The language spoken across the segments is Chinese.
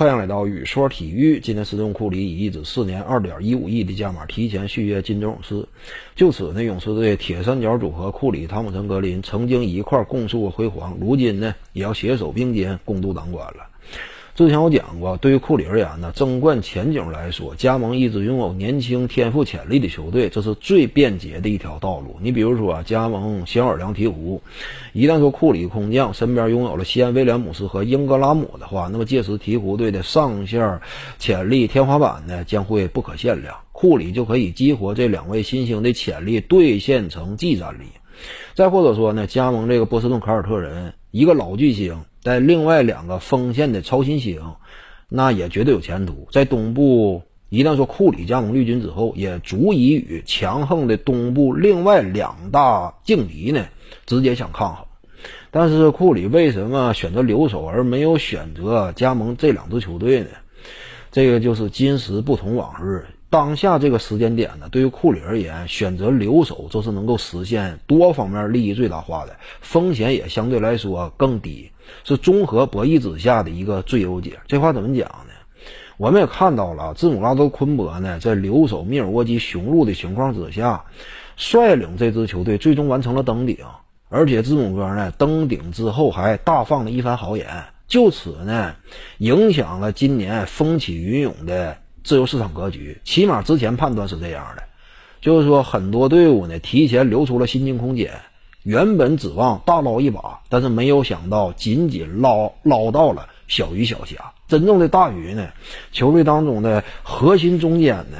欢迎来到雨说体育。今天斯通库里以一纸四年二点一五亿的价码提前续约金州勇士，就此呢，勇士队铁三角组合库里、汤普森、格林曾经一块共树过辉煌，如今呢，也要携手并肩共度难关了。之前我讲过，对于库里而言呢，争冠前景来说，加盟一支拥有年轻天赋潜力的球队，这是最便捷的一条道路。你比如说，加盟小尔良鹈鹕，一旦说库里空降，身边拥有了西安威廉姆斯和英格拉姆的话，那么届时鹈鹕队的上线潜力天花板呢，将会不可限量。库里就可以激活这两位新星的潜力，兑现成即战力。再或者说呢，加盟这个波士顿凯尔特人，一个老巨星。在另外两个锋线的超新星，那也绝对有前途。在东部，一旦说库里加盟绿军之后，也足以与强横的东部另外两大劲敌呢直接相抗衡。但是库里为什么选择留守而没有选择加盟这两支球队呢？这个就是今时不同往日。当下这个时间点呢，对于库里而言，选择留守就是能够实现多方面利益最大化的，风险也相对来说更低，是综合博弈之下的一个最优解。这话怎么讲呢？我们也看到了，字母哥都昆博呢，在留守密尔沃基雄鹿的情况之下，率领这支球队最终完成了登顶，而且字母哥呢登顶之后还大放了一番豪言，就此呢影响了今年风起云涌的。自由市场格局，起码之前判断是这样的，就是说很多队伍呢提前留出了薪金空间，原本指望大捞一把，但是没有想到仅仅捞捞到了小鱼小虾，真正的大鱼呢，球队当中的核心中间呢，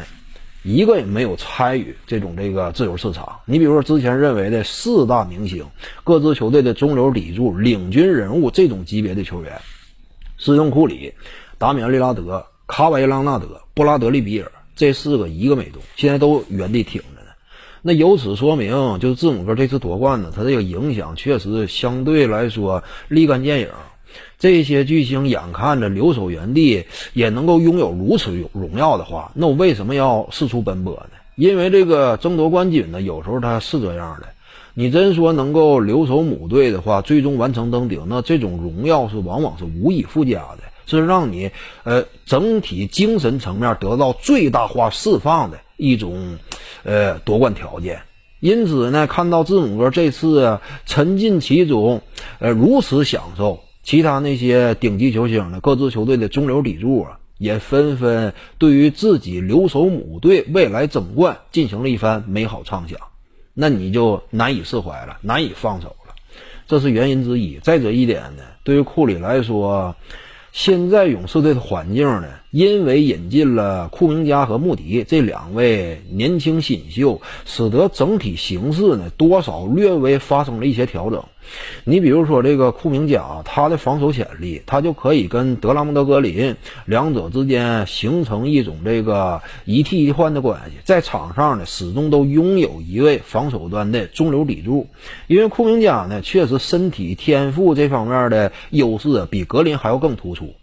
一个也没有参与这种这个自由市场。你比如说之前认为的四大明星，各支球队的中流砥柱、领军人物这种级别的球员，斯通库里、达米安利拉德。卡瓦伊·朗纳德、布拉德利·比尔这四个一个没动，现在都原地挺着呢。那由此说明，就是字母哥这次夺冠呢，他这个影响确实相对来说立竿见影。这些巨星眼看着留守原地也能够拥有如此荣荣耀的话，那我为什么要四处奔波呢？因为这个争夺冠军呢，有时候他是这样的。你真说能够留守母队的话，最终完成登顶，那这种荣耀是往往是无以复加的。是让你呃整体精神层面得到最大化释放的一种呃夺冠条件。因此呢，看到字母哥这次沉浸其中，呃如此享受，其他那些顶级球星呢，各支球队的中流砥柱啊，也纷纷对于自己留守母队未来争冠进行了一番美好畅想。那你就难以释怀了，难以放手了，这是原因之一。再者一点呢，对于库里来说。现在勇士队的环境呢，因为引进了库明加和穆迪这两位年轻新秀，使得整体形势呢多少略微发生了一些调整。你比如说这个库明加，他的防守潜力，他就可以跟德拉蒙德格林两者之间形成一种这个一替一换的关系，在场上呢始终都拥有一位防守端的中流砥柱。因为库明加呢确实身体天赋这方面的优势比格林还要更突出。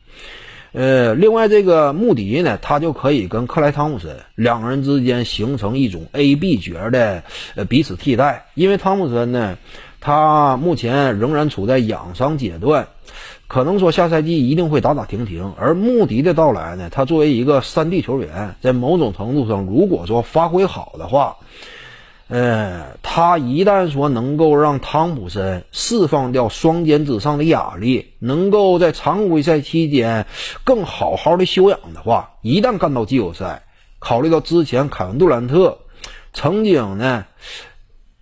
呃，另外这个穆迪呢，他就可以跟克莱汤普森两个人之间形成一种 A B 角的呃彼此替代，因为汤普森呢。他目前仍然处在养伤阶段，可能说下赛季一定会打打停停。而穆迪的到来呢，他作为一个三 D 球员，在某种程度上，如果说发挥好的话，呃，他一旦说能够让汤普森释放掉双肩之上的压力，能够在常规赛期间更好好的休养的话，一旦干到季后赛，考虑到之前凯文杜兰特曾经呢。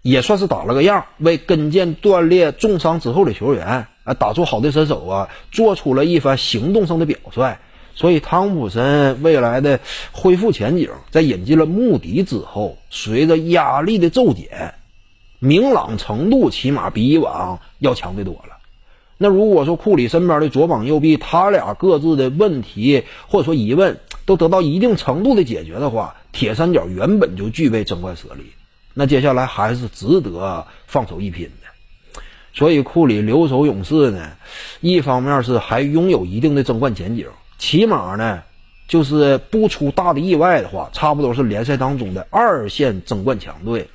也算是打了个样，为跟腱断裂重伤之后的球员啊打出好的身手啊，做出了一番行动上的表率。所以汤普森未来的恢复前景，在引进了穆迪之后，随着压力的骤减，明朗程度起码比以往要强得多了。那如果说库里身边的左膀右臂，他俩各自的问题或者说疑问都得到一定程度的解决的话，铁三角原本就具备争冠实力。那接下来还是值得放手一拼的，所以库里留守勇士呢，一方面是还拥有一定的争冠前景，起码呢，就是不出大的意外的话，差不多是联赛当中的二线争冠强队。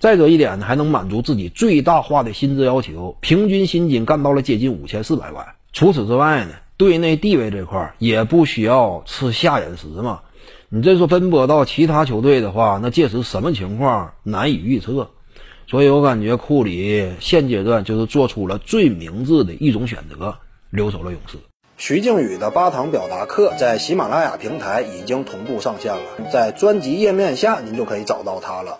再者一点呢，还能满足自己最大化的薪资要求，平均薪金干到了接近五千四百万。除此之外呢，队内地位这块也不需要吃下眼食嘛。你这说分拨到其他球队的话，那届时什么情况难以预测。所以我感觉库里现阶段就是做出了最明智的一种选择，留守了勇士。徐静宇的八堂表达课在喜马拉雅平台已经同步上线了，在专辑页面下您就可以找到它了。